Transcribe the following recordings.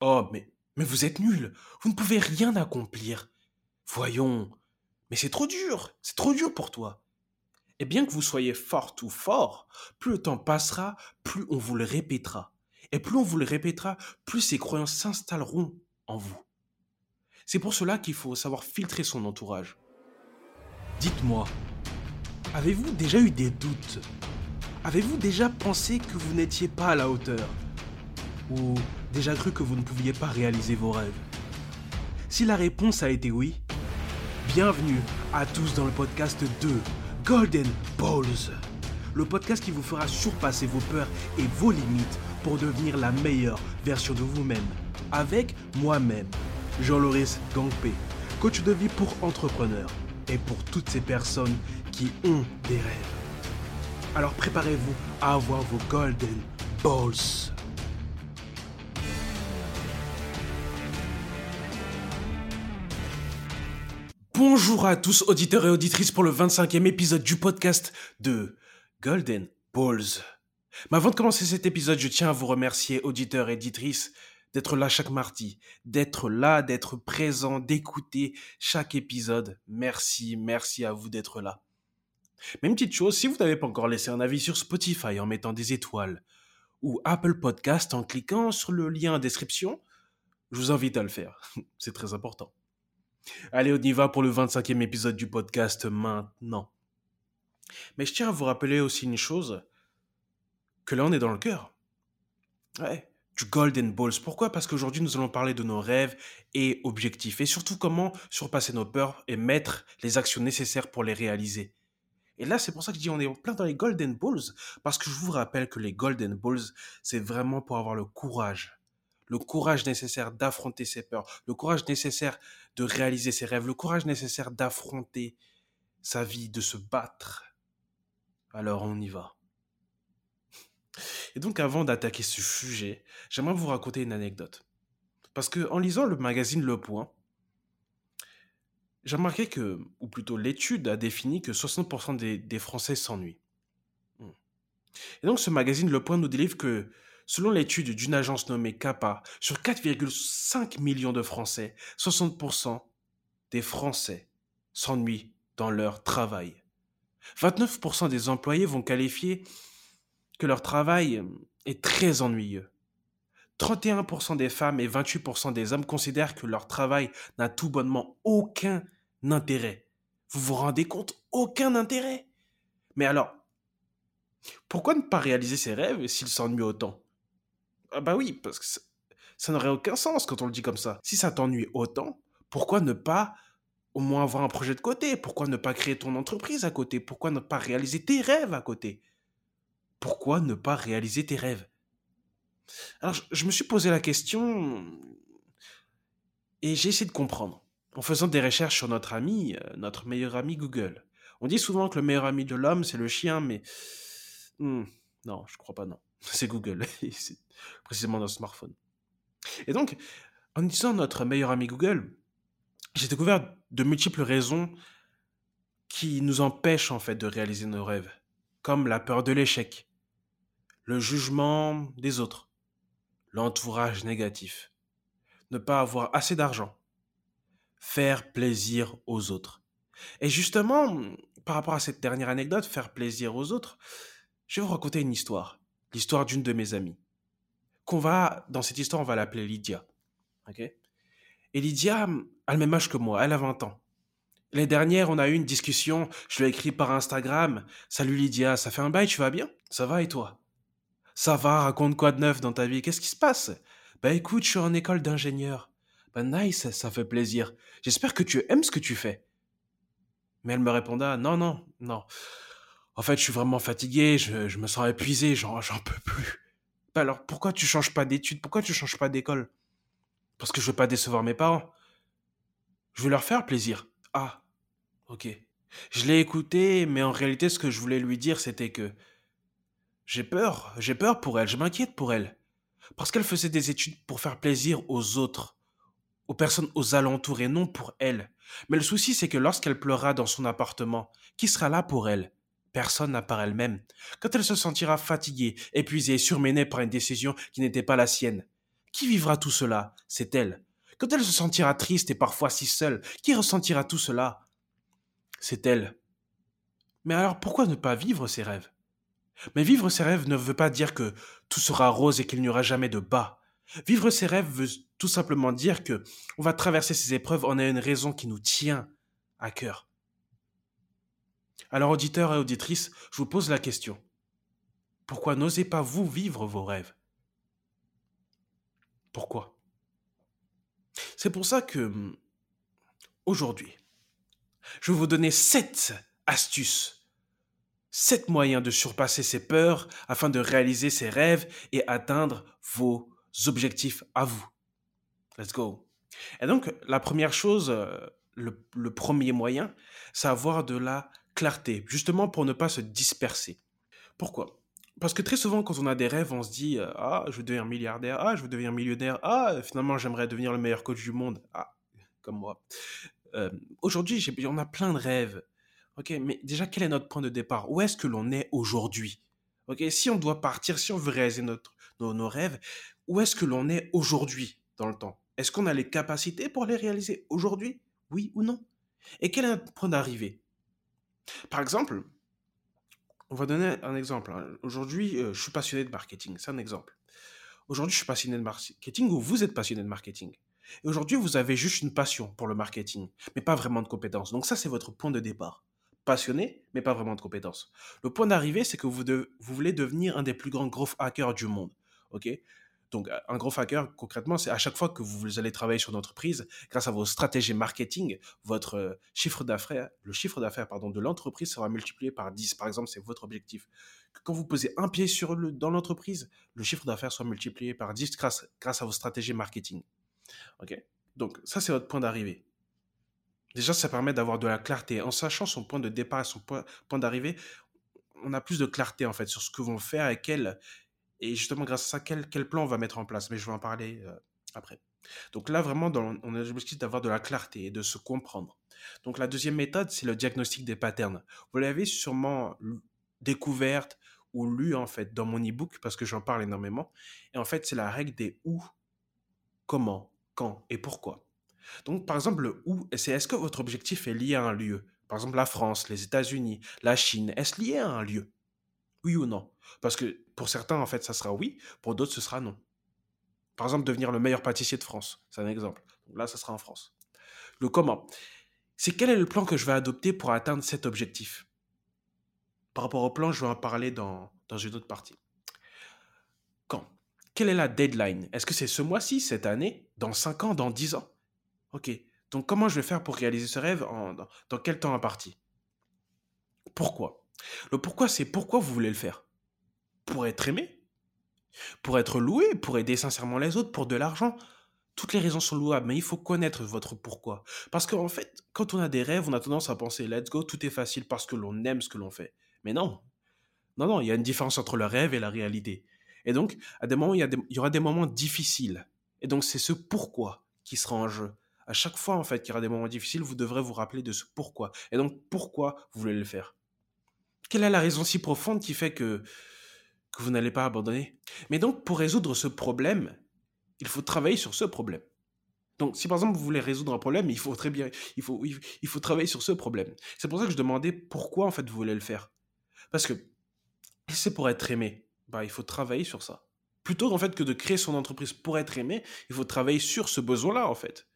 Oh, mais, vous êtes nul. Vous ne pouvez rien accomplir. Voyons. Mais c'est trop dur. C'est trop dur pour toi. Et bien que vous soyez fort ou fort, plus le temps passera, plus on vous le répétera. Et plus on vous le répétera, plus ces croyances s'installeront en vous. C'est pour cela qu'il faut savoir filtrer son entourage. Dites-moi, avez-vous déjà eu des doutes? Avez-vous déjà pensé que vous n'étiez pas à la hauteur? Ou déjà cru que vous ne pouviez pas réaliser vos rêves Si la réponse a été oui, bienvenue à tous dans le podcast 2 Golden Balls, le podcast qui vous fera surpasser vos peurs et vos limites pour devenir la meilleure version de vous-même. Avec moi-même, Jean-Loris Gangpé, coach de vie pour entrepreneurs et pour toutes ces personnes qui ont des rêves. Alors préparez-vous à avoir vos Golden Balls. Bonjour à tous auditeurs et auditrices pour le 25e épisode du podcast de Golden Balls. Mais avant de commencer cet épisode, je tiens à vous remercier auditeurs et auditrices d'être là chaque mardi, d'être là, d'être présent, d'écouter chaque épisode. Merci, merci à vous d'être là. Même petite chose, si vous n'avez pas encore laissé un avis sur Spotify en mettant des étoiles ou Apple Podcast en cliquant sur le lien en description, je vous invite à le faire. C'est très important. Allez, on y va pour le 25e épisode du podcast maintenant. Mais je tiens à vous rappeler aussi une chose, que là on est dans le cœur. Du Golden Balls. Pourquoi? Parce qu'aujourd'hui nous allons parler de nos rêves et objectifs, et surtout comment surpasser nos peurs et mettre les actions nécessaires pour les réaliser. Et là, c'est pour ça que je dis on est plein dans les Golden Balls, parce que je vous rappelle que les Golden Balls, c'est vraiment pour avoir le courage le courage nécessaire d'affronter ses peurs, le courage nécessaire de réaliser ses rêves, le courage nécessaire d'affronter sa vie, de se battre. Alors on y va. Et donc avant d'attaquer ce sujet, j'aimerais vous raconter une anecdote. Parce que en lisant le magazine Le Point, j'ai remarqué que, ou plutôt l'étude a défini que 60% des, des Français s'ennuient. Hmm. Et donc ce magazine Le Point nous délivre que Selon l'étude d'une agence nommée CAPA, sur 4,5 millions de Français, 60% des Français s'ennuient dans leur travail. 29% des employés vont qualifier que leur travail est très ennuyeux. 31% des femmes et 28% des hommes considèrent que leur travail n'a tout bonnement aucun intérêt. Vous vous rendez compte? Aucun intérêt Mais alors, pourquoi ne pas réaliser ses rêves s'ils s'ennuient autant? Ah bah oui, parce que ça, n'aurait aucun sens quand on le dit comme ça. Si ça t'ennuie autant, pourquoi ne pas au moins avoir un projet de côté? Pourquoi ne pas créer ton entreprise à côté? Pourquoi ne pas réaliser tes rêves à côté? Pourquoi ne pas réaliser tes rêves? Alors, je, me suis posé la question et j'ai essayé de comprendre en faisant des recherches sur notre ami, euh, notre meilleur ami Google. On dit souvent que le meilleur ami de l'homme, c'est le chien, mais... Hmm, non, je crois pas, non. C'est Google. c'est précisément notre smartphone. Et donc, en utilisant notre meilleur ami Google, j'ai découvert de multiples raisons qui nous empêchent en fait de réaliser nos rêves, comme la peur de l'échec, le jugement des autres, l'entourage négatif, ne pas avoir assez d'argent, faire plaisir aux autres. Et justement, par rapport à cette dernière anecdote, faire plaisir aux autres, je vais vous raconter une histoire l'histoire d'une de mes amies. Qu'on va, dans cette histoire, on va l'appeler Lydia. Ok? Et Lydia a le même âge que moi, elle a 20 ans. L'année dernière, on a eu une discussion, je lui ai écrit par Instagram Salut Lydia, ça fait un bail, tu vas bien? Ça va et toi? Ça va, raconte quoi de neuf dans ta vie? Qu'est-ce qui se passe? Bah écoute, je suis en école d'ingénieur. Bah nice, ça fait plaisir. J'espère que tu aimes ce que tu fais. Mais elle me répondait Non, non, non en fait, je suis vraiment fatigué, je, me sens épuisé, j'en, peux plus. Bah alors, pourquoi tu changes pas d'études? Pourquoi tu changes pas d'école? Parce que je veux pas décevoir mes parents. Je veux leur faire plaisir. Ah, ok. Je l'ai écouté, mais en réalité, ce que je voulais lui dire, c'était que j'ai peur, j'ai peur pour elle, je m'inquiète pour elle. Parce qu'elle faisait des études pour faire plaisir aux autres, aux personnes aux alentours et non pour elle. Mais le souci, c'est que lorsqu'elle pleura dans son appartement, qui sera là pour elle? Personne n'a par elle-même. Quand elle se sentira fatiguée, épuisée, surmenée par une décision qui n'était pas la sienne, Qui vivra tout cela? C'est elle. Quand elle se sentira triste et parfois si seule, qui ressentira tout cela? C'est elle. Mais alors pourquoi ne pas vivre ses rêves? Mais vivre ses rêves ne veut pas dire que tout sera rose et qu'il n'y aura jamais de bas. Vivre ses rêves veut tout simplement dire que on va traverser ces épreuves en a une raison qui nous tient à cœur. Alors auditeurs et auditrices, je vous pose la question. Pourquoi n'osez pas vous vivre vos rêves? Pourquoi? C'est pour ça que aujourd'hui, je vais vous donner sept astuces, sept moyens de surpasser ses peurs afin de réaliser ses rêves et atteindre vos objectifs à vous. Let's go. Et donc, la première chose, euh, le, le premier moyen, c'est avoir de la clarté, justement pour ne pas se disperser. Pourquoi? Parce que très souvent, quand on a des rêves, on se dit euh, Ah, je veux devenir milliardaire, ah, je veux devenir millionnaire, ah, finalement, j'aimerais devenir le meilleur coach du monde, ah, comme moi. Euh, aujourd'hui, on a plein de rêves. Ok, mais déjà, quel est notre point de départ? Où est-ce que l'on est aujourd'hui? Ok, si on doit partir, si on veut réaliser notre, nos, rêves, où est-ce que l'on est aujourd'hui dans le temps? Est-ce qu'on a les capacités pour les réaliser aujourd'hui? Oui ou non? Et quel est notre point d'arrivée? Par exemple, on va donner un exemple. Hein. Aujourd'hui, euh, je suis passionné de marketing. C'est un exemple. Aujourd'hui, je suis passionné de marketing ou vous êtes passionné de marketing. Et aujourd'hui, vous avez juste une passion pour le marketing, mais pas vraiment de compétences. Donc ça, c'est votre point de départ. Passionné, mais pas vraiment de compétences. Le point d'arrivée, c'est que vous, vous voulez devenir un des plus grands growth hackers du monde. ok? Donc, un gros hacker, concrètement, c'est à chaque fois que vous allez travailler sur une entreprise, grâce à vos stratégies marketing, votre euh, chiffre d'affaires, le chiffre d'affaires pardon, de l'entreprise sera multiplié par 10. Par exemple, c'est votre objectif. Quand vous posez un pied sur le, dans l'entreprise, le chiffre d'affaires soit multiplié par 10 grâce, grâce à vos stratégies marketing. OK? Donc, ça, c'est votre point d'arrivée. Déjà, ça permet d'avoir de la clarté. En sachant son point de départ et son point, point d'arrivée, on a plus de clarté en fait sur ce que vont faire et quel, et justement, grâce à ça, quel, plan on va mettre en place? Mais je vais en parler après. Donc là, vraiment, on a l'objectif d'avoir de la clarté et de se comprendre. Donc la deuxième méthode, c'est le diagnostic des patterns. Vous l'avez sûrement découverte ou lu en fait dans mon e-book parce que j'en parle énormément. Et en fait, c'est la règle des où, comment, quand et pourquoi. Donc par exemple, le où, c'est est-ce que votre objectif est lié à un lieu? Par exemple, la France, les États-Unis, la Chine, est-ce lié à un lieu? Oui ou non? Parce que pour certains, en fait, ça sera oui, pour d'autres, ce sera non. Par exemple, devenir le meilleur pâtissier de France, c'est un exemple. là, ça sera en France. Le comment C'est quel est le plan que je vais adopter pour atteindre cet objectif? Par rapport au plan, je vais en parler dans, dans une autre partie. Quand? Quelle est la deadline? Est-ce que c'est ce mois-ci, cette année, dans 5 ans, dans 10 ans? Ok. Donc, comment je vais faire pour réaliser ce rêve en, dans, dans quel temps imparti? Pourquoi? Le pourquoi, c'est pourquoi vous voulez le faire Pour être aimé Pour être loué Pour aider sincèrement les autres Pour de l'argent Toutes les raisons sont louables, mais il faut connaître votre pourquoi. Parce qu'en fait, quand on a des rêves, on a tendance à penser let's go, tout est facile parce que l'on aime ce que l'on fait. Mais non. Non, non, il y a une différence entre le rêve et la réalité. Et donc, à des moments, il y, aura des moments difficiles. Et donc, c'est ce pourquoi qui sera en jeu. À chaque fois, en fait, qu'il y aura des moments difficiles, vous devrez vous rappeler de ce pourquoi. Et donc, pourquoi vous voulez le faire? Quelle est la raison si profonde qui fait que, que vous n'allez pas abandonner Mais donc, pour résoudre ce problème, il faut travailler sur ce problème. Donc, si par exemple vous voulez résoudre un problème, il faut très bien, il faut, il faut travailler sur ce problème. C'est pour ça que je demandais pourquoi en fait vous voulez le faire. Parce que c'est pour être aimé, bah il faut travailler sur ça. Plutôt en fait que de créer son entreprise pour être aimé, il faut travailler sur ce besoin-là en fait.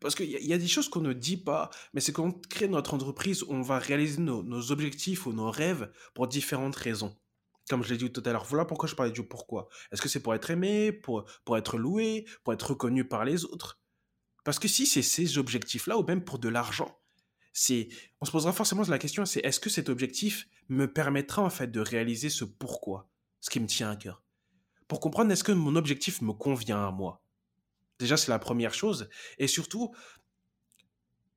Parce qu'il y, a des choses qu'on ne dit pas, mais c'est qu'on crée notre entreprise, on va réaliser nos, objectifs ou nos rêves pour différentes raisons. Comme je l'ai dit tout à l'heure, voilà pourquoi je parlais du pourquoi. Est-ce que c'est pour être aimé, pour, pour être loué, pour être reconnu par les autres? Parce que si c'est ces objectifs-là, ou même pour de l'argent, c'est, on se posera forcément la question, c'est est-ce que cet objectif me permettra en fait de réaliser ce pourquoi, ce qui me tient à cœur Pour comprendre, est-ce que mon objectif me convient à moi? Déjà, c'est la première chose. Et surtout,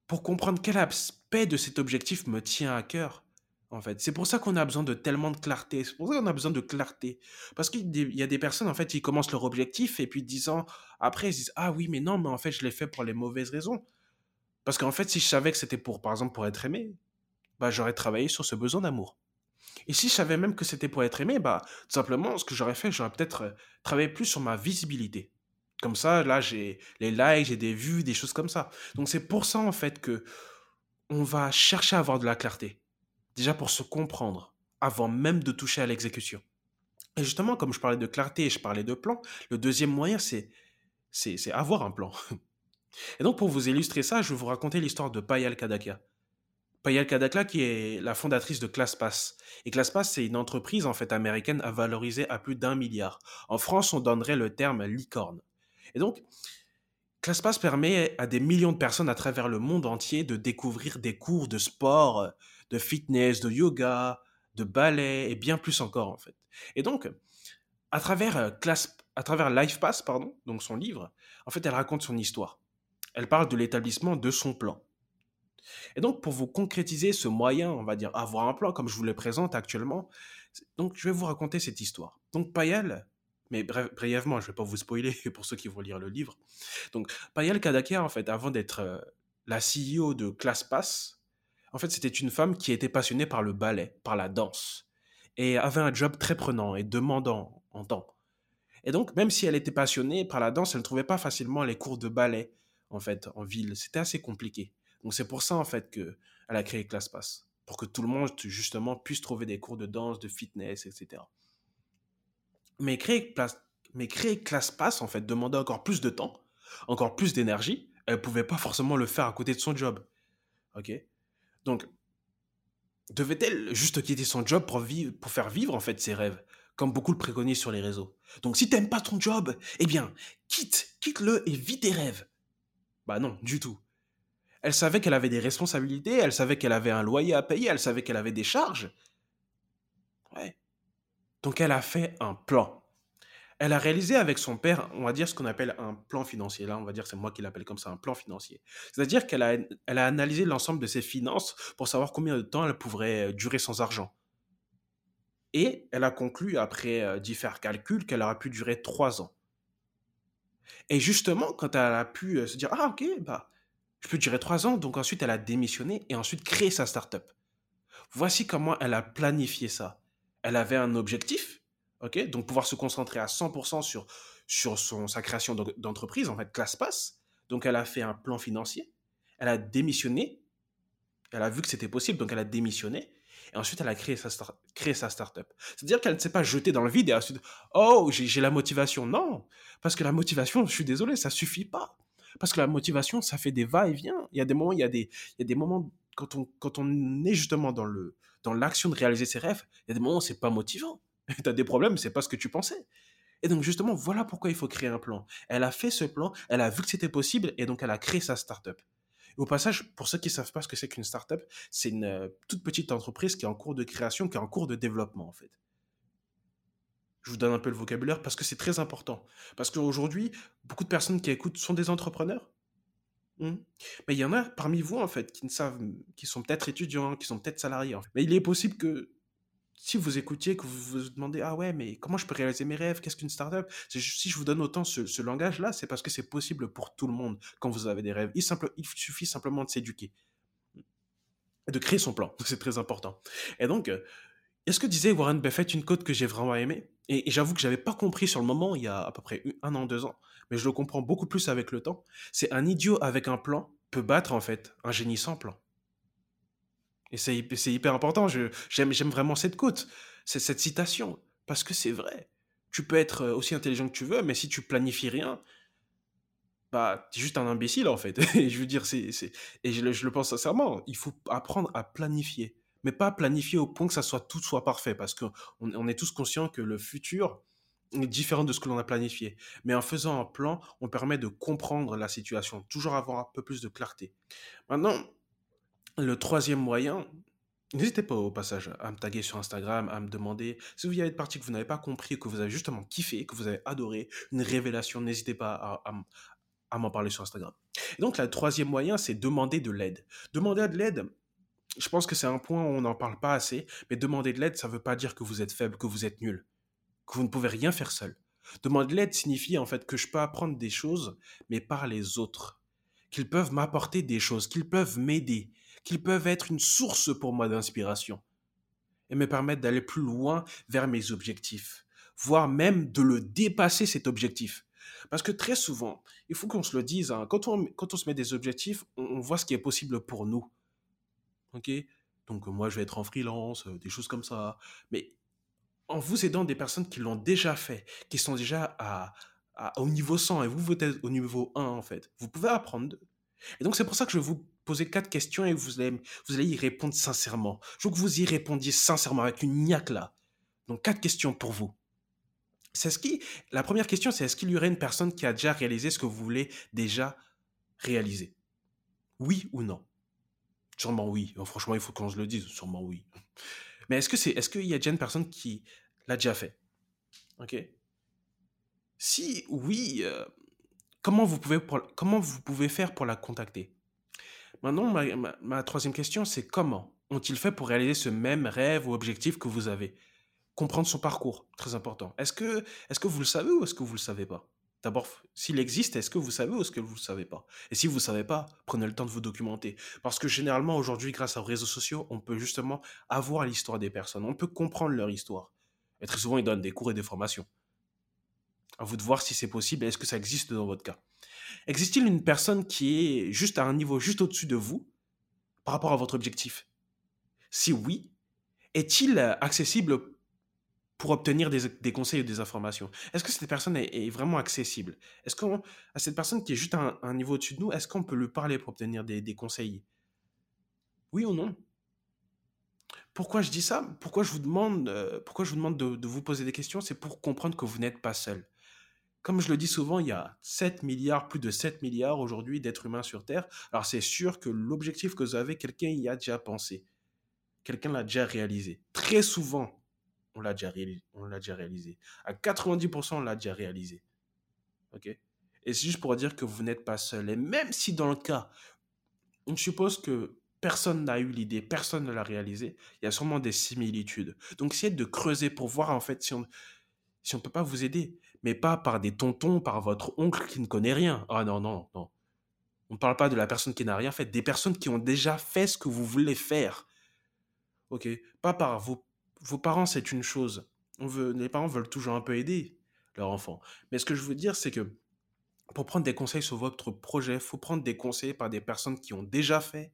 pour comprendre quel aspect de cet objectif me tient à cœur, en fait. C'est pour ça qu'on a besoin de tellement de clarté. C'est pour ça qu'on a besoin de clarté. Parce qu'il y a des personnes, en fait, qui commencent leur objectif et puis dix ans après, ils disent Ah oui, mais non, mais en fait, je l'ai fait pour les mauvaises raisons. Parce qu'en fait, si je savais que c'était pour, par exemple, pour être aimé, bah, j'aurais travaillé sur ce besoin d'amour. Et si je savais même que c'était pour être aimé, bah, tout simplement, ce que j'aurais fait, j'aurais peut-être euh, travaillé plus sur ma visibilité. Comme ça, là, j'ai les likes, j'ai des vues, des choses comme ça. Donc c'est pour ça, en fait, que on va chercher à avoir de la clarté. Déjà pour se comprendre, avant même de toucher à l'exécution. Et justement, comme je parlais de clarté et je parlais de plan, le deuxième moyen, c'est, c'est, avoir un plan. Et donc, pour vous illustrer ça, je vais vous raconter l'histoire de Payal Kadaka. Payal Kadaka, qui est la fondatrice de ClassPass. Et ClassPass, c'est une entreprise, en fait, américaine à valoriser à plus d'un milliard. En France, on donnerait le terme licorne. Et donc, ClassPass permet à des millions de personnes à travers le monde entier de découvrir des cours de sport, de fitness, de yoga, de ballet et bien plus encore en fait. Et donc, à travers euh, classe, à travers LifePass, pardon, donc son livre, en fait, elle raconte son histoire. Elle parle de l'établissement de son plan. Et donc, pour vous concrétiser ce moyen, on va dire avoir un plan, comme je vous le présente actuellement, donc je vais vous raconter cette histoire. Donc, Payal, mais brièvement, je ne vais pas vous spoiler pour ceux qui vont lire le livre. Donc, Payal Kadakia, en fait, avant d'être euh, la CEO de ClassPass, en fait, c'était une femme qui était passionnée par le ballet, par la danse, et avait un job très prenant et demandant en temps. Et donc, même si elle était passionnée par la danse, elle ne trouvait pas facilement les cours de ballet, en fait, en ville. C'était assez compliqué. Donc, c'est pour ça, en fait, qu'elle a créé ClassPass. Pour que tout le monde, justement, puisse trouver des cours de danse, de fitness, etc. Mais créer, mais créer ClassPass, en fait, demandait encore plus de temps, encore plus d'énergie. Elle pouvait pas forcément le faire à côté de son job. OK? Donc, devait-elle juste quitter son job pour, vivre, pour faire vivre en fait ses rêves, comme beaucoup le préconisent sur les réseaux? Donc, si t'aimes pas ton job, eh bien, quitte, quitte-le et vis tes rêves. Bah non, du tout. Elle savait qu'elle avait des responsabilités, elle savait qu'elle avait un loyer à payer, elle savait qu'elle avait des charges. Ouais. Donc elle a fait un plan elle a réalisé avec son père, on va dire ce qu'on appelle un plan financier. Là, on va dire, c'est moi qui l'appelle comme ça, un plan financier. C'est-à-dire qu'elle a, analysé l'ensemble de ses finances pour savoir combien de temps elle pourrait euh, durer sans argent. Et elle a conclu, après euh, différents calculs, qu'elle aura pu durer trois ans. Et justement, quand elle a pu euh, se dire, ah ok, bah, je peux durer trois ans, donc ensuite elle a démissionné et ensuite créé sa start-up. Voici comment elle a planifié ça. Elle avait un objectif, donc, pouvoir se concentrer à 100% sur, sur son, sa création d'entreprise, en fait, ClassPass. Donc, elle a fait un plan financier. Elle a démissionné. Elle a vu que c'était possible, donc elle a démissionné. Et ensuite, elle a créé sa, créé sa startup. C'est-à-dire qu'elle ne s'est pas jetée dans le vide et ensuite, oh, j'ai la motivation. Non, parce que la motivation, je suis désolé, ça suffit pas. Parce que la motivation, ça fait des va-et-vient. Il y a des moments, il y a des, il y a des moments quand on, quand on est justement dans le dans l'action de réaliser ses rêves, il y a des moments où c'est pas motivant. tu as des problèmes, c'est pas ce que tu pensais. Et donc justement, voilà pourquoi il faut créer un plan. Elle a fait ce plan, elle a vu que c'était possible et donc elle a créé sa startup. Au passage, pour ceux qui ne savent pas ce que c'est qu'une startup, c'est une euh, toute petite entreprise qui est en cours de création, qui est en cours de développement en fait. Je vous donne un peu le vocabulaire parce que c'est très important. Parce qu'aujourd'hui, beaucoup de personnes qui écoutent sont des entrepreneurs. Hmm. Mais il y en a parmi vous en fait qui ne savent, qui sont peut-être étudiants, qui sont peut-être salariés. Mais il est possible que si vous écoutiez, que vous vous demandez, ah ouais, mais comment je peux réaliser mes rêves? Qu'est-ce qu'une startup? Si je vous donne autant ce, langage-là, c'est parce que c'est possible pour tout le monde quand vous avez des rêves. Il, suffit simplement de s'éduquer de créer son plan. C'est très important. Et donc, euh, est-ce que disait Warren Buffett une quote que j'ai vraiment aimée? Et, et j'avoue que j'avais pas compris sur le moment, il y a à peu près un an, deux ans, mais je le comprends beaucoup plus avec le temps. C'est un idiot avec un plan peut battre en fait un génie sans plan. Et c'est hyper important. J'aime vraiment cette quote, cette citation, parce que c'est vrai. Tu peux être euh, aussi intelligent que tu veux, mais si tu planifies rien, bah, es juste un imbécile en fait. Et je veux dire, c'est, et je, le pense sincèrement, il faut apprendre à planifier, mais pas planifier au point que ça soit tout soit parfait, parce qu'on on est tous conscients que le futur est différent de ce que l'on a planifié. Mais en faisant un plan, on permet de comprendre la situation, toujours avoir un peu plus de clarté. Maintenant, le troisième moyen, n'hésitez pas au passage à me taguer sur Instagram, à me demander si vous y avez de parties que vous n'avez pas compris, que vous avez justement kiffé, que vous avez adoré, une révélation, n'hésitez pas à, m'en parler sur Instagram. Et donc, le troisième moyen, c'est demander de l'aide. Demander de l'aide, je pense que c'est un point où on n'en parle pas assez, mais demander de l'aide, ça ne veut pas dire que vous êtes faible, que vous êtes nul, que vous ne pouvez rien faire seul. Demander de l'aide signifie en fait que je peux apprendre des choses, mais par les autres. Qu'ils peuvent m'apporter des choses, qu'ils peuvent m'aider, qu'ils peuvent être une source pour moi d'inspiration. et me permettre d'aller plus loin vers mes objectifs, voire même de le dépasser cet objectif. Parce que très souvent, il faut qu'on se le dise, hein, quand, on, on se met des objectifs, on, voit ce qui est possible pour nous. Ok? Donc moi, je vais être en freelance, euh, des choses comme ça. Mais en vous aidant des personnes qui l'ont déjà fait, qui sont déjà au niveau 100 et vous, vous êtes au niveau 1 en fait, vous pouvez apprendre. Et donc c'est pour ça que je vais vous poser quatre questions et vous allez, vous allez y répondre sincèrement. Je veux que vous y répondiez sincèrement avec une niaque là. Donc quatre questions pour vous. C'est ce qui, la première question, c'est est-ce qu'il y aurait une personne qui a déjà réalisé ce que vous voulez déjà réaliser? Oui ou non? Sûrement oui. franchement, il faut qu'on se le dise. Sûrement oui. Mais est-ce que c'est, est-ce qu'il y a déjà une personne qui l'a déjà fait? Si oui, euh, comment vous pouvez faire pour la contacter? Maintenant, ma, ma troisième question, c'est comment ont-ils fait pour réaliser ce même rêve ou objectif que vous avez? Comprendre son parcours, très important. Est-ce que, est que vous le savez ou est-ce que vous ne le savez pas? D'abord, s'il existe, est-ce que vous savez ou est-ce que vous ne savez pas? Et si vous ne savez pas, prenez le temps de vous documenter. Parce que généralement, aujourd'hui, grâce aux réseaux sociaux, on peut justement avoir l'histoire des personnes. On peut comprendre leur histoire. Et très souvent, ils donnent des cours et des formations. À vous de voir si c'est possible et est-ce que ça existe dans votre cas. Existe-t-il une personne qui est juste à un niveau juste au-dessus de vous par rapport à votre objectif? Si oui, est-il accessible pour obtenir des, conseils ou des informations Est-ce que cette personne est, vraiment accessible? Est-ce qu'à cette personne qui est juste à un, niveau au-dessus de nous, est-ce qu'on peut lui parler pour obtenir des, conseils? Oui ou non? Pourquoi je dis ça? Pourquoi je vous demande, euh, pourquoi je vous, demande de, vous poser des questions? C'est pour comprendre que vous n'êtes pas seul. Comme je le dis souvent, il y a 7 milliards, plus de 7 milliards aujourd'hui d'êtres humains sur Terre. Alors c'est sûr que l'objectif que vous avez, quelqu'un y a déjà pensé. Quelqu'un l'a déjà réalisé. Très souvent, on l'a déjà, déjà réalisé. À 90%, on l'a déjà réalisé. OK? Et c'est juste pour dire que vous n'êtes pas seul. Et même si dans le cas, on suppose que personne n'a eu l'idée, personne ne l'a réalisé, il y a sûrement des similitudes. Donc, essayez de creuser pour voir en fait si on si on peut pas vous aider. Mais pas par des tontons, par votre oncle qui ne connaît rien. Ah non, non, non. On ne parle pas de la personne qui n'a rien fait, des personnes qui ont déjà fait ce que vous voulez faire. OK? Pas par vos vos parents, c'est une chose. Les parents veulent toujours un peu aider leur enfant. Mais ce que je veux dire, c'est que pour prendre des conseils sur votre projet, il faut prendre des conseils par des personnes qui ont déjà fait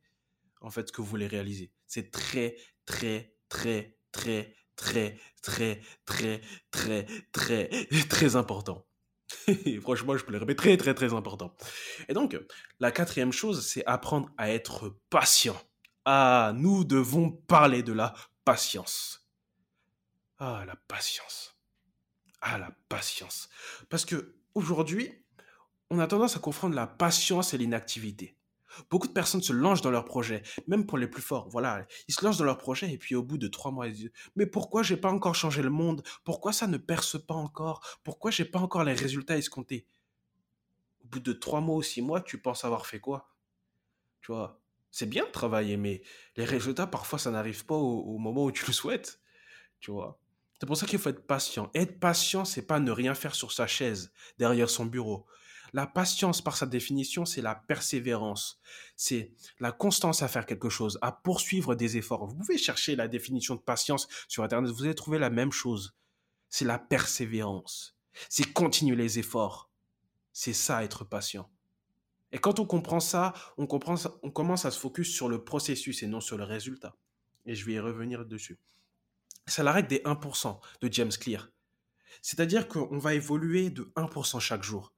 en fait ce que vous voulez réaliser. C'est très, très, très, très, très, très, très, très, très, très important. Franchement, je peux le répéter, très, très, très important. Et donc, la quatrième chose, c'est apprendre à être patient. Ah, nous devons parler de la patience. Ah, la patience. Ah, la patience. Parce que aujourd'hui, on a tendance à confondre la patience et l'inactivité. Beaucoup de personnes se lancent dans leur projet, même pour les plus forts. Voilà, ils se lancent dans leur projet et puis au bout de trois mois, ils disent Mais pourquoi j'ai pas encore changé le monde? Pourquoi ça ne perce pas encore? Pourquoi j'ai pas encore les résultats escomptés? Au bout de trois mois ou six mois, tu penses avoir fait quoi? Tu vois, c'est bien de travailler, mais les résultats, parfois, ça n'arrive pas au, au moment où tu le souhaites. Tu vois c'est pour ça qu'il faut être patient. Être patient, c'est pas ne rien faire sur sa chaise, derrière son bureau. La patience, par sa définition, c'est la persévérance. C'est la constance à faire quelque chose, à poursuivre des efforts. Vous pouvez chercher la définition de patience sur Internet, vous allez trouver la même chose. C'est la persévérance. C'est continuer les efforts. C'est ça, être patient. Et quand on comprend ça, on, on commence à se focus sur le processus et non sur le résultat. Et je vais y revenir dessus c'est la règle des 1% de James Clear. C'est-à-dire qu'on va évoluer de 1% chaque jour.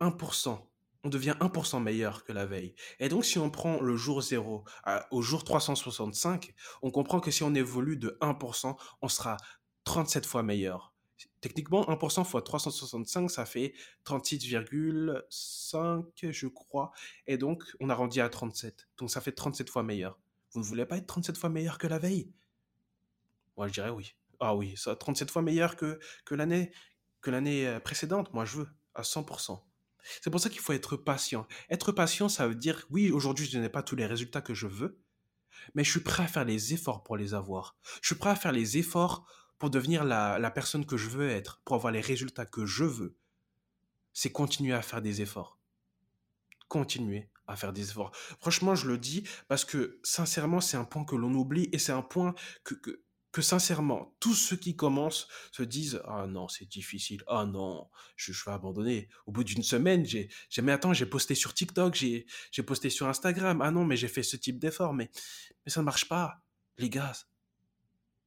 1%. On devient 1% meilleur que la veille. Et donc, si on prend le jour 0 au jour 365, on comprend que si on évolue de 1%, on sera 37 fois meilleur. Techniquement, 1% fois 365, ça fait 36,5, je crois. Et donc, on a rendu à 37. Donc, ça fait 37 fois meilleur. Vous ne voulez pas être 37 fois meilleur que la veille? Moi, je dirais oui. Ah oui, ça 37 fois meilleur que, que l'année que l'année euh, précédente. Moi, je veux à 100%. C'est pour ça qu'il faut être patient. Être patient, ça veut dire, oui, aujourd'hui, je n'ai pas tous les résultats que je veux, mais je suis prêt à faire les efforts pour les avoir. Je suis prêt à faire les efforts pour devenir la, la personne que je veux être, pour avoir les résultats que je veux. C'est continuer à faire des efforts. Continuer à faire des efforts. Franchement, je le dis parce que sincèrement, c'est un point que l'on oublie et c'est un point que, que sincèrement, tous ceux qui commencent se disent Ah non, c'est difficile. Ah non, je, vais abandonner. Au bout d'une semaine, j'ai, mais attends, j'ai posté sur TikTok, j'ai, posté sur Instagram. Ah non, mais j'ai fait ce type d'effort, mais, mais ça ne marche pas. Les gars,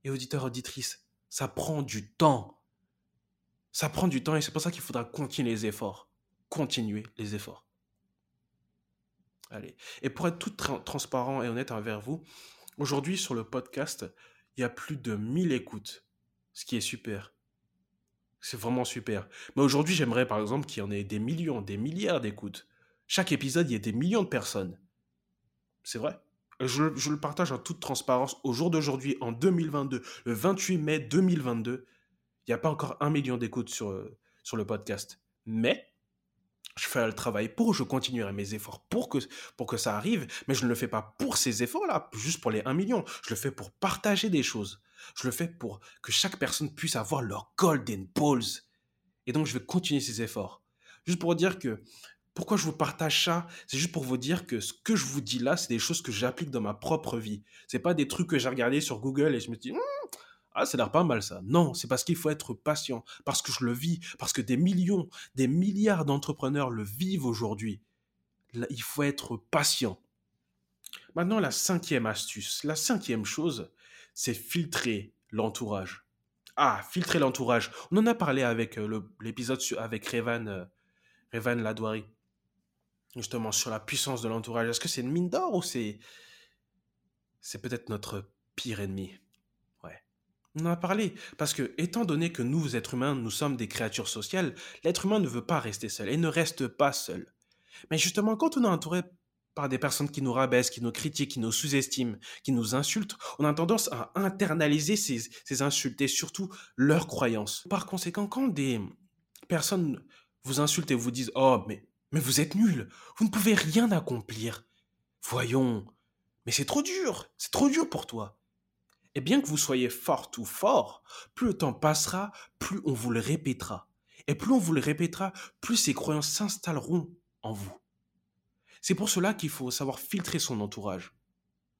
et auditeurs, auditrices, ça prend du temps. Ça prend du temps et c'est pour ça qu'il faudra continuer les efforts. Continuer les efforts. Allez. Et pour être tout transparent et honnête envers vous, aujourd'hui sur le podcast, il y a plus de 1000 écoutes, ce qui est super. C'est vraiment super. Mais aujourd'hui, j'aimerais par exemple qu'il y en ait des millions, des milliards d'écoutes. Chaque épisode, il y a des millions de personnes. C'est vrai. Je, le partage en toute transparence. Au jour d'aujourd'hui, en 2022, le 28 mai 2022, il n'y a pas encore un million d'écoutes sur, sur le podcast. Mais je fais le travail pour, je continuerai mes efforts pour que, pour que ça arrive, mais je ne le fais pas pour ces efforts-là, juste pour les 1 million. Je le fais pour partager des choses. Je le fais pour que chaque personne puisse avoir leur golden balls. Et donc, je vais continuer ces efforts. Juste pour dire que pourquoi je vous partage ça? C'est juste pour vous dire que ce que je vous dis là, c'est des choses que j'applique dans ma propre vie. C'est pas des trucs que j'ai regardés sur Google et je me dis, hum, ah, ça a l'air pas mal ça. Non, c'est parce qu'il faut être patient, parce que je le vis, parce que des millions, des milliards d'entrepreneurs le vivent aujourd'hui. Il faut être patient. Maintenant, la cinquième astuce, la cinquième chose, c'est filtrer l'entourage. Ah, filtrer l'entourage. On en a parlé avec euh, l'épisode avec Revan, euh, Revan Ladouari. Justement, sur la puissance de l'entourage. Est-ce que c'est une mine d'or ou c'est. C'est peut-être notre pire ennemi? On en a parlé, parce que étant donné que nous, êtres humains, nous sommes des créatures sociales, l'être humain ne veut pas rester seul et ne reste pas seul. Mais justement, quand on est entouré par des personnes qui nous rabaissent, qui nous critiquent, qui nous sous-estiment, qui nous insultent, on a tendance à internaliser ces, ces insultes et surtout leurs croyances. Par conséquent, quand des personnes vous insultent et vous disent Oh, mais, mais vous êtes nul, vous ne pouvez rien accomplir. Voyons, mais c'est trop dur, c'est trop dur pour toi. Et bien que vous soyez forte ou fort, plus le temps passera, plus on vous le répétera. Et plus on vous le répétera, plus ces croyances s'installeront en vous. C'est pour cela qu'il faut savoir filtrer son entourage.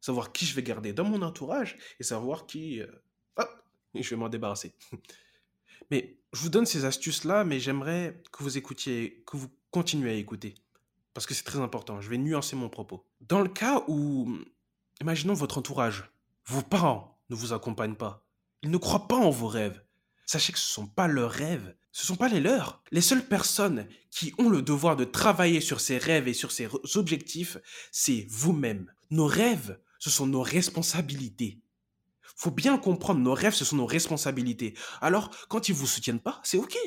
Savoir qui je vais garder dans mon entourage et savoir qui... Euh, hop, je vais m'en débarrasser. Mais je vous donne ces astuces-là, mais j'aimerais que vous écoutiez, que vous continuez à écouter. Parce que c'est très important. Je vais nuancer mon propos. Dans le cas où, imaginons votre entourage, vos parents, ne vous accompagnent pas. Ils ne croient pas en vos rêves. Sachez que ce ne sont pas leurs rêves, ce ne sont pas les leurs. Les seules personnes qui ont le devoir de travailler sur ces rêves et sur ces objectifs, c'est vous-même. Nos rêves, ce sont nos responsabilités. Faut bien comprendre, nos rêves, ce sont nos responsabilités. Alors, quand ils vous soutiennent pas, c'est ok.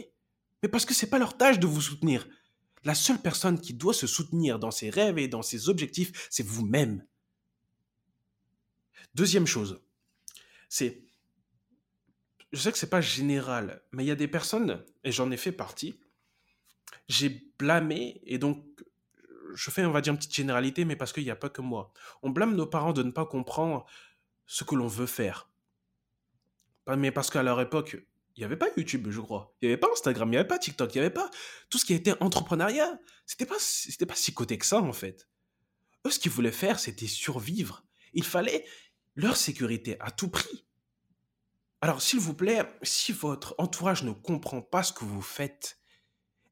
Mais parce que c'est pas leur tâche de vous soutenir. La seule personne qui doit se soutenir dans ses rêves et dans ses objectifs, c'est vous-même. Deuxième chose, c'est je sais que c'est pas général, mais il y a des personnes, et j'en ai fait partie, j'ai blâmé, et donc je fais, on va dire, une petite généralité, mais parce qu'il n'y a pas que moi. On blâme nos parents de ne pas comprendre ce que l'on veut faire. Mais parce qu'à leur époque, il n'y avait pas YouTube, je crois. Il n'y avait pas Instagram, il n'y avait pas TikTok, il n'y avait pas tout ce qui était entrepreneuriat. C'était pas, pas si côté que ça, en fait. Eux, ce qu'ils voulaient faire, c'était survivre. Il fallait, leur sécurité à tout prix. Alors, s'il vous plaît, si votre entourage ne comprend pas ce que vous faites,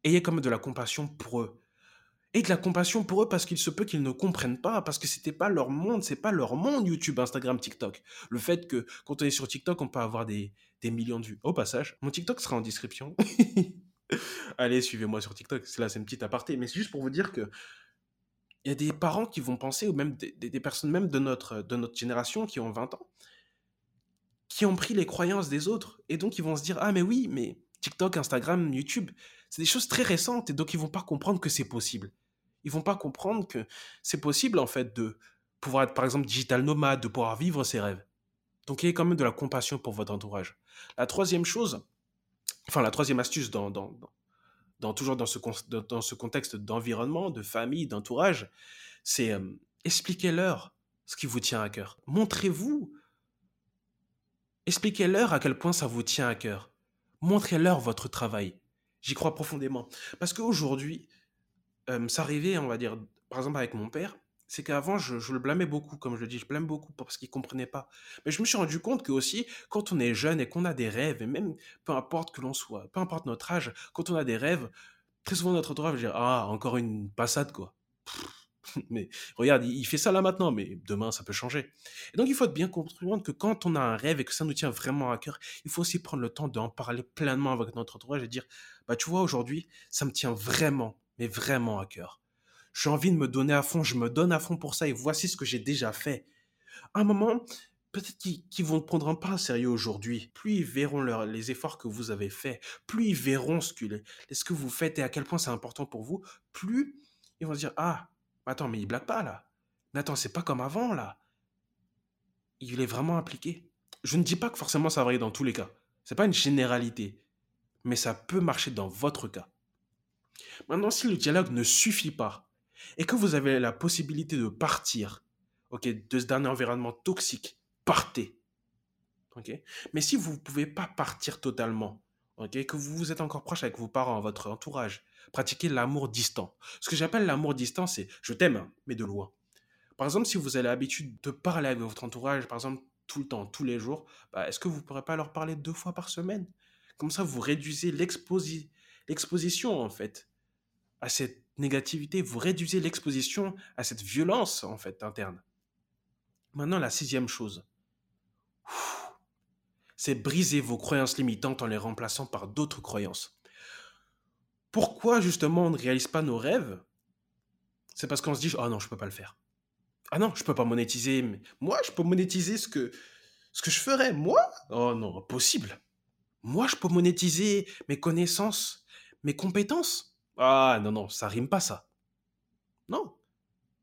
ayez quand même de la compassion pour eux. Et de la compassion pour eux parce qu'il se peut qu'ils ne comprennent pas, parce que c'était pas leur monde, c'est pas leur monde YouTube, Instagram, TikTok. Le fait que quand on est sur TikTok, on peut avoir des, millions de vues. Au passage, mon TikTok sera en description. Allez, suivez-moi sur TikTok. C'est là, c'est une petite aparté, mais c'est juste pour vous dire que il y a des parents qui vont penser, ou même des, personnes même de notre, de notre génération qui ont 20 ans, qui ont pris les croyances des autres. Et donc, ils vont se dire, ah mais oui, mais TikTok, Instagram, YouTube, c'est des choses très récentes. Et donc, ils vont pas comprendre que c'est possible. Ils vont pas comprendre que c'est possible, en fait, de pouvoir être, par exemple, digital nomade, de pouvoir vivre ses rêves. Donc, il y a quand même de la compassion pour votre entourage. La troisième chose, enfin, la troisième astuce dans, dans, toujours dans ce, dans ce contexte d'environnement, de famille, d'entourage, c'est euh, expliquez-leur ce qui vous tient à cœur. Montrez-vous. Expliquez-leur à quel point ça vous tient à cœur. Montrez-leur votre travail. J'y crois profondément. Parce qu'aujourd'hui, euh, ça arrivait, on va dire, par exemple avec mon père, c'est qu'avant, je, le blâmais beaucoup, comme je le dis, je blâme beaucoup parce qu'il comprenait pas. Mais je me suis rendu compte que aussi, quand on est jeune et qu'on a des rêves, et même peu importe que l'on soit, peu importe notre âge, quand on a des rêves, très souvent notre entourage va dire Ah, encore une passade, quoi. mais regarde, il fait ça là maintenant, mais demain, ça peut changer. Et donc, il faut bien comprendre que quand on a un rêve et que ça nous tient vraiment à cœur, il faut aussi prendre le temps d'en parler pleinement avec notre entourage et dire Bah, tu vois, aujourd'hui, ça me tient vraiment, mais vraiment à cœur j'ai envie de me donner à fond, je me donne à fond pour ça et voici ce que j'ai déjà fait. À un moment, peut-être qu'ils vont ne prendront pas sérieux aujourd'hui. Plus ils verront les efforts que vous avez faits, plus ils verront ce que, ce que vous faites et à quel point c'est important pour vous, plus ils vont se dire Ah, attends, mais il blague pas là. Mais attends, c'est pas comme avant là. Il est vraiment impliqué. Je ne dis pas que forcément ça va aller dans tous les cas. C'est pas une généralité. Mais ça peut marcher dans votre cas. Maintenant, si le dialogue ne suffit pas, et que vous avez la possibilité de partir, ok, de ce dernier environnement toxique, partez. ok? Mais si vous ne pouvez pas partir totalement, ok, que vous êtes encore proche avec vos parents, votre entourage, pratiquez l'amour distant. Ce que j'appelle l'amour distant, c'est je t'aime, hein, mais de loin. Par exemple, si vous avez l'habitude de parler avec votre entourage, par exemple, tout le temps, tous les jours, bah, est-ce que vous ne pourrez pas leur parler deux fois par semaine? Comme ça, vous réduisez l'exposition, en fait, à cette négativité, vous réduisez l'exposition à cette violence, en fait, interne. Maintenant, la sixième chose, c'est briser vos croyances limitantes en les remplaçant par d'autres croyances. Pourquoi, justement, on ne réalise pas nos rêves? C'est parce qu'on se dit, oh non, je ne peux pas le faire. Ah non, je ne peux pas monétiser. Mais moi, je peux monétiser ce que, ce que je ferais. Moi? Oh non, impossible. Moi, je peux monétiser mes connaissances, mes compétences. Ah non, non, ça rime pas ça. Non.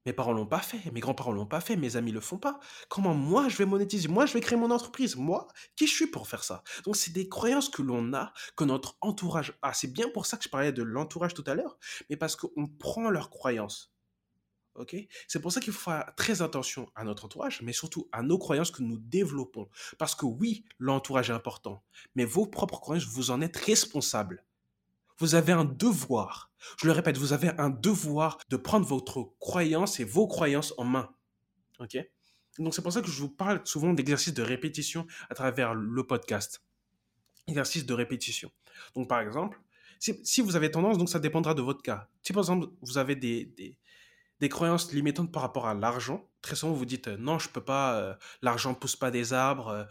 Mes parents l'ont pas fait, mes grands-parents l'ont pas fait, mes amis le font pas. Comment moi je vais monétiser Moi je vais créer mon entreprise? Moi, qui je suis pour faire ça? Donc c'est des croyances que l'on a, que notre entourage a. C'est bien pour ça que je parlais de l'entourage tout à l'heure, mais parce qu'on prend leurs croyances. Ok? C'est pour ça qu'il faut faire très attention à notre entourage, mais surtout à nos croyances que nous développons. Parce que oui, l'entourage est important, mais vos propres croyances, vous en êtes responsable. Vous avez un devoir. Je le répète, vous avez un devoir de prendre votre croyance et vos croyances en main. OK? Donc c'est pour ça que je vous parle souvent d'exercices de répétition à travers le podcast. Exercice de répétition. Donc par exemple, si, vous avez tendance, donc ça dépendra de votre cas. Si par exemple vous avez des croyances limitantes par rapport à l'argent. Très souvent, vous dites non, je peux pas, euh, l'argent pousse pas des arbres, euh,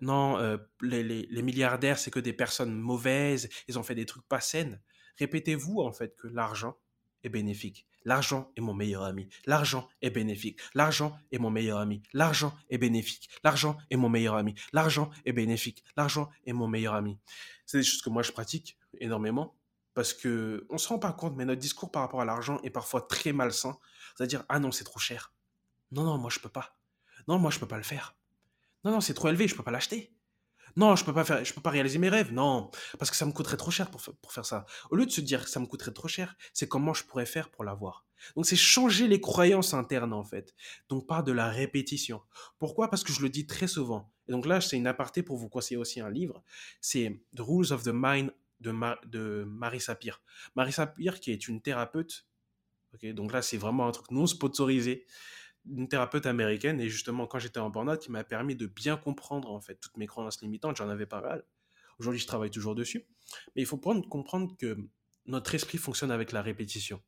non, euh, les, les, milliardaires, c'est que des personnes mauvaises, ils ont fait des trucs pas saines. Répétez-vous en fait que l'argent est bénéfique. L'argent est mon meilleur ami. L'argent est bénéfique. L'argent est mon meilleur ami. L'argent est bénéfique. L'argent est mon meilleur ami. L'argent est bénéfique. L'argent est mon meilleur ami. C'est des choses que moi je pratique énormément parce que on se rend pas compte, mais notre discours par rapport à l'argent est parfois très malsain. C'est-à-dire, ah non, c'est trop cher. Non, non, moi je peux pas. Non, moi je peux pas le faire. Non, non, c'est trop élevé, je peux pas l'acheter. Non, je peux pas faire, je peux pas réaliser mes rêves. Non, parce que ça me coûterait trop cher pour, pour faire ça. Au lieu de se dire que ça me coûterait trop cher, c'est comment je pourrais faire pour l'avoir. Donc c'est changer les croyances internes en fait. Donc pas de la répétition. Pourquoi? Parce que je le dis très souvent. Et donc là, c'est une aparté pour vous conseiller aussi un livre. C'est The Rules of the Mind de, Marie Sapir. Marie Sapir, qui est une thérapeute, donc là, c'est vraiment un truc non sponsorisé, une thérapeute américaine, et justement, quand j'étais en burn qui m'a permis de bien comprendre, en fait, toutes mes croyances limitantes, j'en avais pas mal. Aujourd'hui, je travaille toujours dessus. Mais il faut prendre, comprendre que notre esprit fonctionne avec la répétition.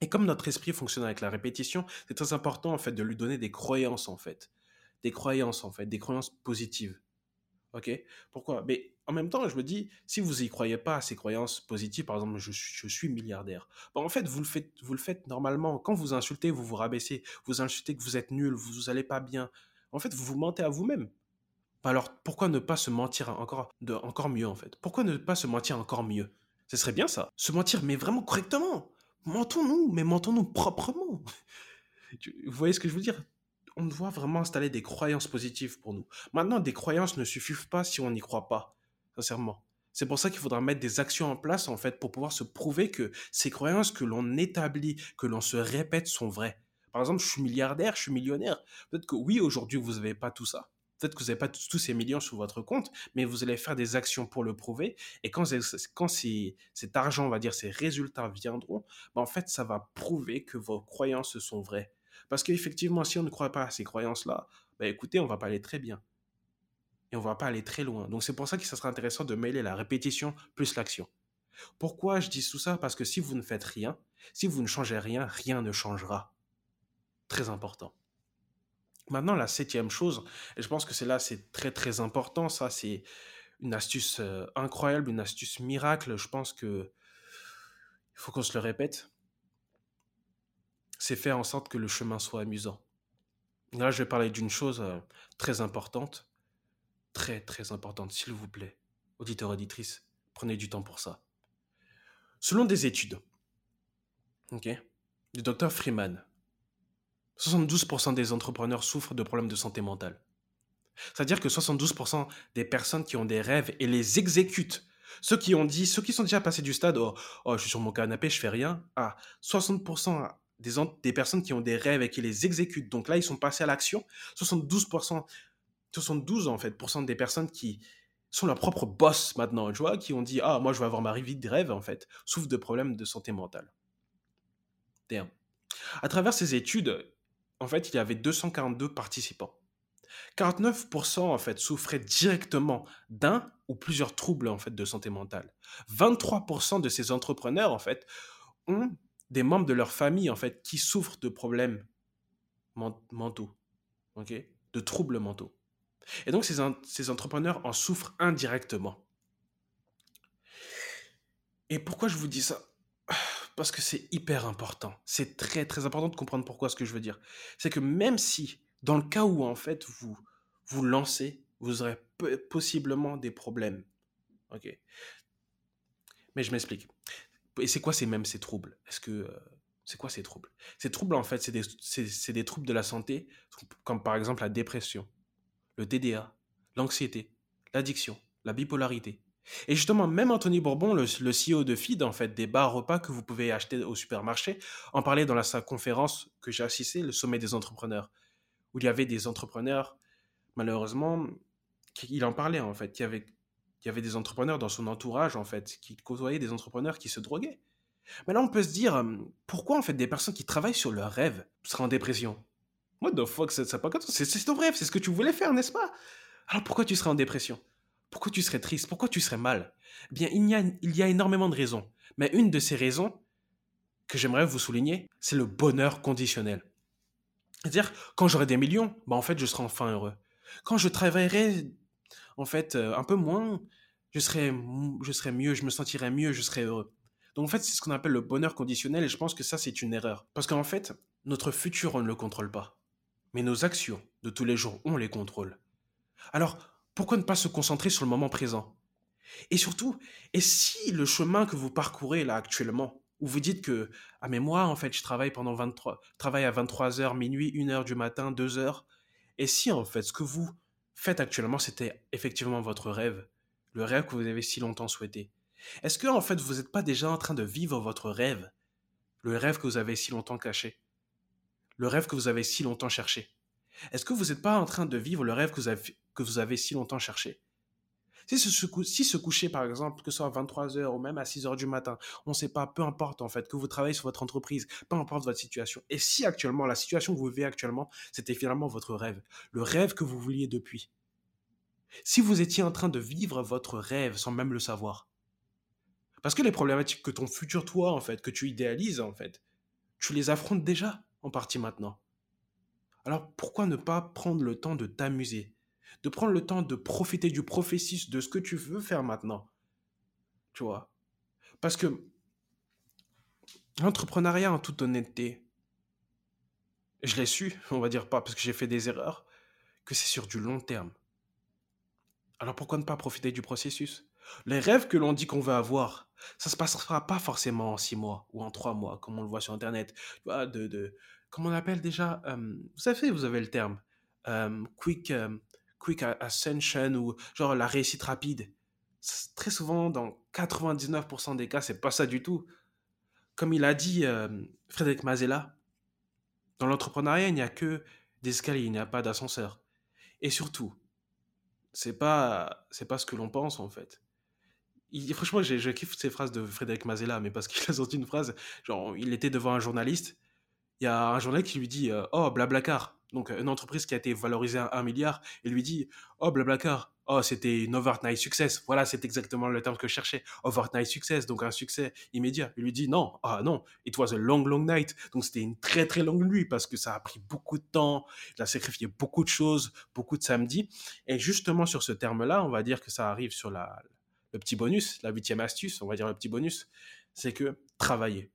Et comme notre esprit fonctionne avec la répétition, c'est très important, en fait, de lui donner des croyances, en fait. Des croyances, en fait, des croyances positives. OK? Pourquoi? Mais en même temps, je me dis, si vous y croyez pas à ces croyances positives, par exemple, je, suis milliardaire, bah, en fait, vous le, faites, vous le faites normalement. Quand vous insultez, vous vous rabaissez, vous insultez que vous êtes nul, vous n'allez pas bien. En fait, vous vous mentez à vous-même. Alors, pourquoi ne pas se mentir encore, de, encore mieux, en fait? Pourquoi ne pas se mentir encore mieux? Ce serait bien ça. Se mentir, mais vraiment correctement. Mentons-nous, mais mentons-nous proprement. Vous voyez ce que je veux dire? On doit vraiment installer des croyances positives pour nous. Maintenant, des croyances ne suffisent pas si on n'y croit pas, sincèrement. C'est pour ça qu'il faudra mettre des actions en place, en fait, pour pouvoir se prouver que ces croyances que l'on établit, que l'on se répète sont vraies. Par exemple, je suis milliardaire, je suis millionnaire. Peut-être que oui, aujourd'hui, vous n'avez pas tout ça. Peut-être que vous n'avez pas tous ces millions sur votre compte, mais vous allez faire des actions pour le prouver. Et quand, quand cet argent, on va dire, ces résultats viendront, ben en fait, ça va prouver que vos croyances sont vraies. Parce qu'effectivement, si on ne croit pas à ces croyances-là, bah écoutez, on va pas aller très bien. Et on va pas aller très loin. Donc c'est pour ça que ça sera intéressant de mêler la répétition plus l'action. Pourquoi je dis tout ça? Parce que si vous ne faites rien, si vous ne changez rien, rien ne changera. Très important. Maintenant, la septième chose, et je pense que c'est là, c'est très très important, ça c'est une astuce euh, incroyable, une astuce miracle, je pense que il faut qu'on se le répète, c'est faire en sorte que le chemin soit amusant. Là, je vais parler d'une chose euh, très importante, très très importante, s'il vous plaît, auditeur auditrice, prenez du temps pour ça. Selon des études, ok, du docteur Freeman, 72% des entrepreneurs souffrent de problèmes de santé mentale. C'est-à-dire que 72% des personnes qui ont des rêves et les exécutent, ceux qui ont dit, ceux qui sont déjà passés du stade, oh, oh je suis sur mon canapé, je fais rien, à 60% des, des personnes qui ont des rêves et qui les exécutent. Donc là, ils sont passés à l'action. 72%, 72 en fait, des personnes qui sont leurs propres boss maintenant, qui ont dit, ah, moi, je vais avoir ma vie de rêve, en fait, souffrent de problèmes de santé mentale. Damn. À travers ces études, en fait, il y avait 242 participants. 49% en fait souffraient directement d'un ou plusieurs troubles en fait de santé mentale. 23% de ces entrepreneurs en fait ont des membres de leur famille en fait qui souffrent de problèmes mentaux, de troubles mentaux. Et donc ces, ces entrepreneurs en souffrent indirectement. Et pourquoi je vous dis ça? Parce que c'est hyper important. C'est très très important de comprendre pourquoi ce que je veux dire. C'est que même si dans le cas où en fait vous vous lancez, vous aurez possiblement des problèmes. Ok? Mais je m'explique. Et c'est quoi ces mêmes ces troubles? Est-ce que euh, c'est quoi ces troubles? Ces troubles en fait, c'est des, des troubles de la santé, comme par exemple la dépression, le TDA, l'anxiété, l'addiction, la bipolarité. Et justement, même Anthony Bourbon, le, CEO de Feed, en fait, des bars repas que vous pouvez acheter au supermarché, en parlait dans la, sa conférence que j'ai assistée, le sommet des entrepreneurs, où il y avait des entrepreneurs malheureusement, il en parlait en fait. Il y avait, y avait des entrepreneurs dans son entourage en fait qui côtoyaient des entrepreneurs qui se droguaient. Mais là, on peut se dire, hum, pourquoi en fait des personnes qui travaillent sur leur rêve seraient en dépression? What the fuck, c'est pas C'est ton rêve, c'est ce que tu voulais faire, n'est-ce pas? Alors pourquoi tu serais en dépression? Pourquoi tu serais triste? Pourquoi tu serais mal? Eh Bien, il y, a, il y a énormément de raisons. Mais une de ces raisons que j'aimerais vous souligner, c'est le bonheur conditionnel. C'est-à-dire, quand j'aurai des millions, bah en fait, je serai enfin heureux. Quand je travaillerai, en fait, euh, un peu moins, je serai, je serai mieux, je me sentirai mieux, je serai heureux. Donc en fait, c'est ce qu'on appelle le bonheur conditionnel et je pense que ça, c'est une erreur. Parce qu'en fait, notre futur, on ne le contrôle pas. Mais nos actions de tous les jours, on les contrôle. Alors, pourquoi ne pas se concentrer sur le moment présent? Et surtout, et si le chemin que vous parcourez là actuellement, où vous dites que, ah mais moi, en fait, je travaille pendant 23, travaille à 23 heures, minuit, 1 heure du matin, 2 heures, et si en fait ce que vous faites actuellement c'était effectivement votre rêve, le rêve que vous avez si longtemps souhaité, est-ce que en fait vous n'êtes pas déjà en train de vivre votre rêve, le rêve que vous avez si longtemps caché, le rêve que vous avez si longtemps cherché Est-ce que vous n'êtes pas en train de vivre le rêve que vous avez, si longtemps cherché? Si se, coucher, par exemple, que ce soit à 23h ou même à 6h du matin, on ne sait pas, peu importe en fait, que vous travaillez sur votre entreprise, peu importe votre situation. Et si actuellement, la situation que vous vivez actuellement, c'était finalement votre rêve, le rêve que vous vouliez depuis. Si vous étiez en train de vivre votre rêve sans même le savoir. Parce que les problématiques que ton futur toi, en fait, que tu idéalises, en fait, tu les affrontes déjà en partie maintenant. Alors pourquoi ne pas prendre le temps de t'amuser de prendre le temps de profiter du processus de ce que tu veux faire maintenant. Tu vois? Parce que l'entrepreneuriat, en toute honnêteté, je l'ai su, on va dire pas parce que j'ai fait des erreurs, que c'est sur du long terme. Alors pourquoi ne pas profiter du processus? Les rêves que l'on dit qu'on veut avoir, ça se passera pas forcément en six mois ou en trois mois, comme on le voit sur Internet. Comment on appelle déjà Vous savez, vous avez le terme. Quick, quick ascension ou genre la réussite rapide. Très souvent, dans 99% des cas, c'est pas ça du tout. Comme il a dit Frédéric Mazella, dans l'entrepreneuriat, il n'y a que des escaliers, il n'y a pas d'ascenseur. Et surtout, c'est pas c'est pas ce que l'on pense en fait. Il, franchement, je kiffe ces phrases de Frédéric Mazella, mais parce qu'il a sorti une phrase, genre, il était devant un journaliste, il y a un journal qui lui dit euh, Oh, Blablacar. Donc, une entreprise qui a été valorisée à 1 milliard, et lui dit Oh, Blablacar, oh, c'était une overnight success. Voilà, c'est exactement le terme que je cherchais. Overnight success, donc un succès immédiat. Il lui dit Non, ah non, it was a long, long night. Donc, c'était une très, très longue nuit parce que ça a pris beaucoup de temps. Il a sacrifié beaucoup de choses, beaucoup de samedis. Et justement, sur ce terme-là, on va dire que ça arrive sur la, le petit bonus, la huitième astuce, on va dire le petit bonus, c'est que travailler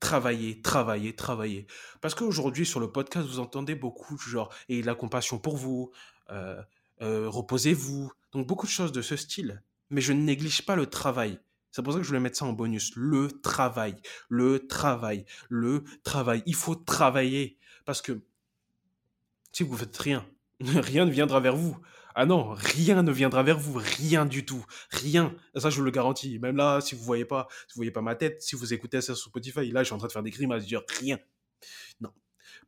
travailler, travailler, travailler. Parce qu'aujourd'hui, sur le podcast, vous entendez beaucoup, genre, et la compassion pour vous, euh, euh, reposez-vous. Donc, beaucoup de choses de ce style. Mais je ne néglige pas le travail. C'est pour ça que je voulais mettre ça en bonus. Le travail, le travail, le travail. Il faut travailler. Parce que si vous faites rien, rien ne viendra vers vous. Ah non, rien ne viendra vers vous, rien du tout, rien. Ça, je vous le garantis. Même là, si vous voyez pas, si vous voyez pas ma tête, si vous écoutez ça sur Spotify, là, je suis en train de faire des grimaces, dire rien. Non,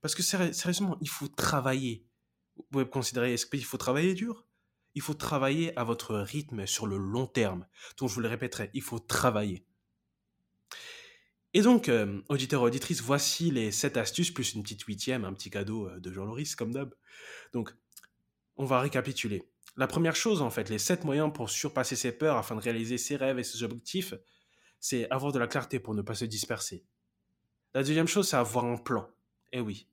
parce que sérieusement, il faut travailler. Vous pouvez considérer, est-ce qu'il faut travailler dur? Il faut travailler à votre rythme sur le long terme. Donc, je vous le répéterai, il faut travailler. Et donc, euh, auditeur auditrice, voici les 7 astuces, plus une petite huitième, un petit cadeau euh, de Jean-Loris, comme d'hab. Donc, on va récapituler. La première chose, en fait, les sept moyens pour surpasser ses peurs afin de réaliser ses rêves et ses objectifs, c'est avoir de la clarté pour ne pas se disperser. La deuxième chose, c'est avoir un plan. Eh oui.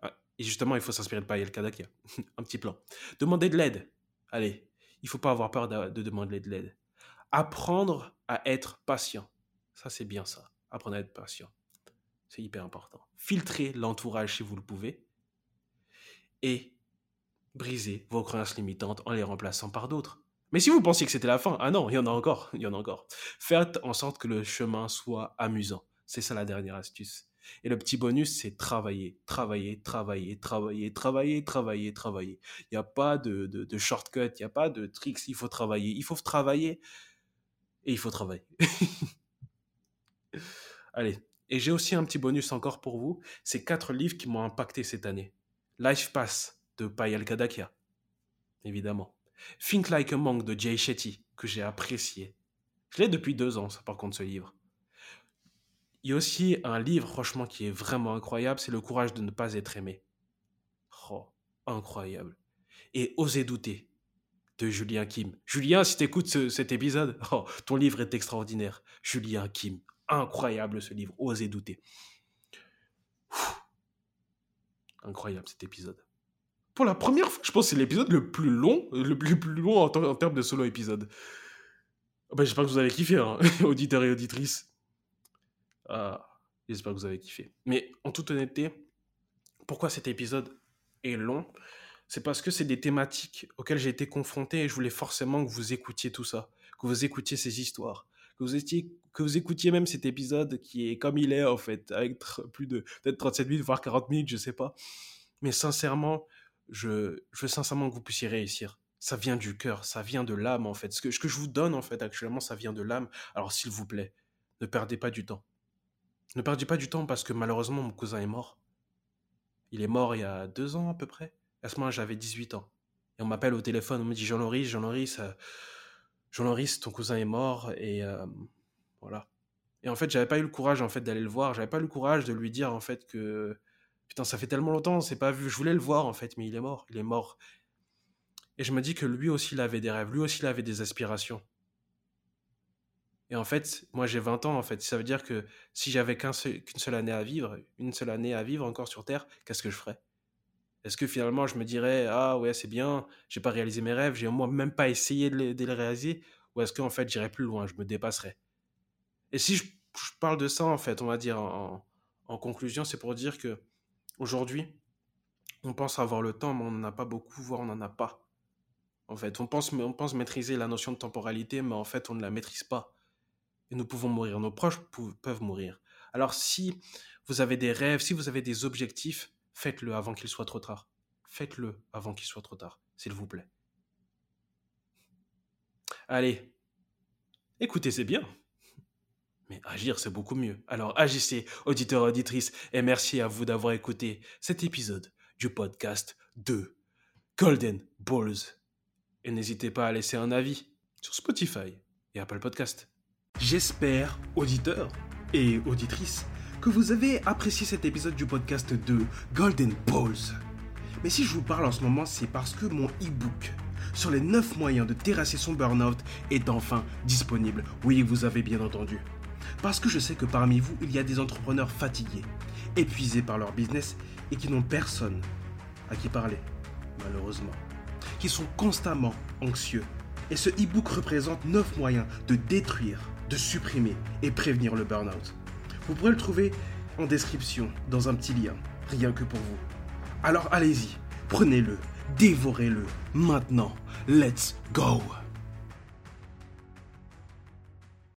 Ah, et justement, il faut s'inspirer de Payel Kadakia. un petit plan. Demander de l'aide. Allez, il faut pas avoir peur de demander de l'aide. Apprendre à être patient. Ça, c'est bien ça. Apprendre à être patient. C'est hyper important. Filtrer l'entourage si vous le pouvez. Et briser vos croyances limitantes en les remplaçant par d'autres. Mais si vous pensiez que c'était la fin, ah non, il y en a encore, il y en a encore. Faites en sorte que le chemin soit amusant. C'est ça la dernière astuce. Et le petit bonus, c'est travailler, travailler, travailler, travailler, travailler, travailler, travailler. Il n'y a pas de, de, de shortcut, il n'y a pas de tricks, il faut travailler. Il faut travailler et il faut travailler. Allez, et j'ai aussi un petit bonus encore pour vous. C'est quatre livres qui m'ont impacté cette année. Life Pass, de Payal Kadakia, évidemment. Think Like a Monk de Jay Shetty, que j'ai apprécié. Je l'ai depuis deux ans, par contre, ce livre. Il y a aussi un livre, franchement, qui est vraiment incroyable, c'est Le courage de ne pas être aimé. Oh, incroyable. Et Oser douter, de Julien Kim. Julien, si tu écoutes cet épisode, oh, ton livre est extraordinaire. Julien Kim, incroyable ce livre, Oser douter. Incroyable cet épisode pour la première fois, je pense que c'est l'épisode le plus long, le plus, long en, termes de solo épisode. Ben, j'espère que vous avez kiffé, hein, auditeurs et auditrices. Ah, j'espère que vous avez kiffé. Mais en toute honnêteté, pourquoi cet épisode est long? C'est parce que c'est des thématiques auxquelles j'ai été confronté et je voulais forcément que vous écoutiez tout ça, que vous écoutiez ces histoires, que vous, étiez, que vous écoutiez même cet épisode qui est comme il est en fait, avec plus de peut-être 37 minutes, voire 40 minutes, je sais pas. Mais sincèrement, je, veux sincèrement que vous puissiez réussir. Ça vient du cœur, ça vient de l'âme en fait. Ce que, je vous donne en fait actuellement, ça vient de l'âme. Alors s'il vous plaît, ne perdez pas du temps. Ne perdez pas du temps parce que malheureusement mon cousin est mort. Il est mort il y a deux ans à peu près. À ce moment j'avais 18 ans. Et on m'appelle au téléphone, on me dit Jean-Loris, Jean-Loris, euh, Jean-Loris, ton cousin est mort et euh, voilà. Et en fait, j'avais pas eu le courage en fait d'aller le voir. J'avais pas eu le courage de lui dire en fait que Putain, ça fait tellement longtemps, c'est pas vu. Je voulais le voir en fait, mais il est mort. Il est mort. Et je me dis que lui aussi, il avait des rêves. Lui aussi, il avait des aspirations. Et en fait, moi j'ai 20 ans en fait. Ça veut dire que si j'avais qu'une seule année à vivre, une seule année à vivre encore sur Terre, qu'est-ce que je ferais? Est-ce que finalement je me dirais ah ouais c'est bien, j'ai pas réalisé mes rêves, j'ai moi même pas essayé de les, réaliser, ou est-ce qu'en fait j'irais plus loin, je me dépasserais? Et si je, parle de ça en fait, on va dire en conclusion, c'est pour dire que Aujourd'hui, on pense avoir le temps, mais on n'en a pas beaucoup, voire on n'en a pas. En fait, on pense, on pense maîtriser la notion de temporalité, mais en fait, on ne la maîtrise pas. Et nous pouvons mourir, nos proches peuvent mourir. Alors si vous avez des rêves, si vous avez des objectifs, faites-le avant qu'il soit trop tard. Faites-le avant qu'il soit trop tard, s'il vous plaît. Allez, écoutez, c'est bien. Mais agir, c'est beaucoup mieux. Alors agissez, auditeurs, auditrices, et merci à vous d'avoir écouté cet épisode du podcast de Golden Balls. Et n'hésitez pas à laisser un avis sur Spotify et Apple Podcast. J'espère, auditeurs et auditrices, que vous avez apprécié cet épisode du podcast de Golden Balls. Mais si je vous parle en ce moment, c'est parce que mon e-book sur les 9 moyens de terrasser son burn-out est enfin disponible. Oui, vous avez bien entendu. Parce que je sais que parmi vous, il y a des entrepreneurs fatigués, épuisés par leur business et qui n'ont personne à qui parler, malheureusement. Qui sont constamment anxieux. Et ce e-book représente 9 moyens de détruire, de supprimer et prévenir le burn-out. Vous pourrez le trouver en description dans un petit lien, rien que pour vous. Alors allez-y, prenez-le, dévorez-le. Maintenant, let's go